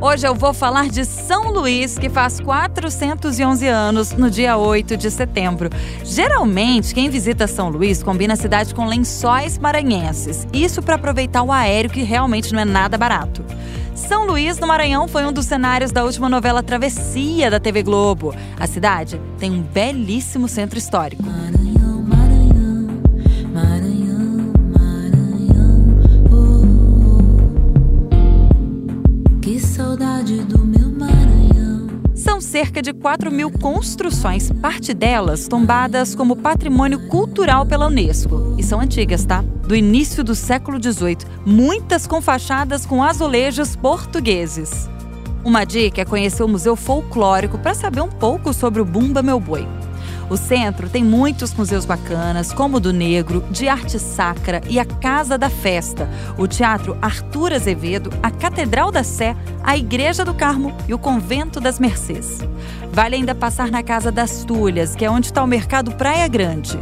Hoje eu vou falar de São Luís, que faz 411 anos no dia 8 de setembro. Geralmente, quem visita São Luís combina a cidade com lençóis maranhenses. Isso para aproveitar o aéreo, que realmente não é nada barato. São Luís, no Maranhão, foi um dos cenários da última novela Travessia da TV Globo. A cidade tem um belíssimo centro histórico. Cerca de 4 mil construções, parte delas tombadas como patrimônio cultural pela Unesco. E são antigas, tá? Do início do século XVIII, muitas com fachadas com azulejos portugueses. Uma dica é conhecer o Museu Folclórico para saber um pouco sobre o Bumba Meu Boi. O centro tem muitos museus bacanas, como o do Negro, de Arte Sacra e a Casa da Festa, o Teatro Arthur Azevedo, a Catedral da Sé, a Igreja do Carmo e o Convento das Mercês. Vale ainda passar na Casa das Tulhas, que é onde está o Mercado Praia Grande.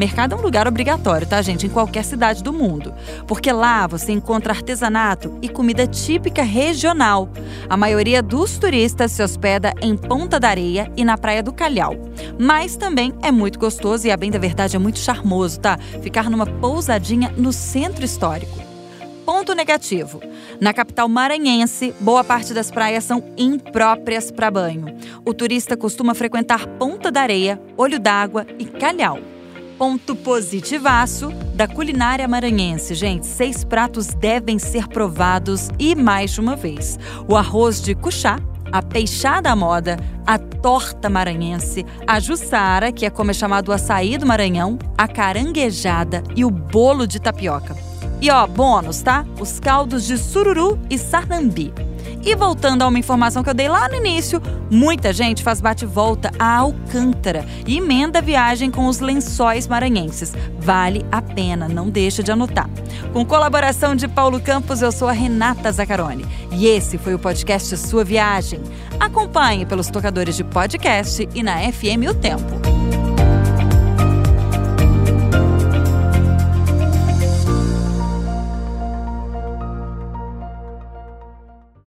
Mercado é um lugar obrigatório, tá, gente? Em qualquer cidade do mundo. Porque lá você encontra artesanato e comida típica regional. A maioria dos turistas se hospeda em Ponta da Areia e na Praia do Calhau. Mas também é muito gostoso e, a bem da verdade, é muito charmoso, tá? Ficar numa pousadinha no centro histórico. Ponto negativo. Na capital maranhense, boa parte das praias são impróprias para banho. O turista costuma frequentar Ponta da Areia, Olho d'Água e Calhau ponto positivaço da culinária maranhense. Gente, seis pratos devem ser provados e mais de uma vez. O arroz de cuchá, a peixada à moda, a torta maranhense, a jussara, que é como é chamado o açaí do Maranhão, a caranguejada e o bolo de tapioca. E ó, bônus, tá? Os caldos de sururu e sarnambi. E voltando a uma informação que eu dei lá no início, muita gente faz bate-volta a Alcântara e emenda a viagem com os lençóis maranhenses. Vale a pena, não deixa de anotar. Com colaboração de Paulo Campos, eu sou a Renata Zacarone. E esse foi o podcast Sua Viagem. Acompanhe pelos tocadores de podcast e na FM O Tempo.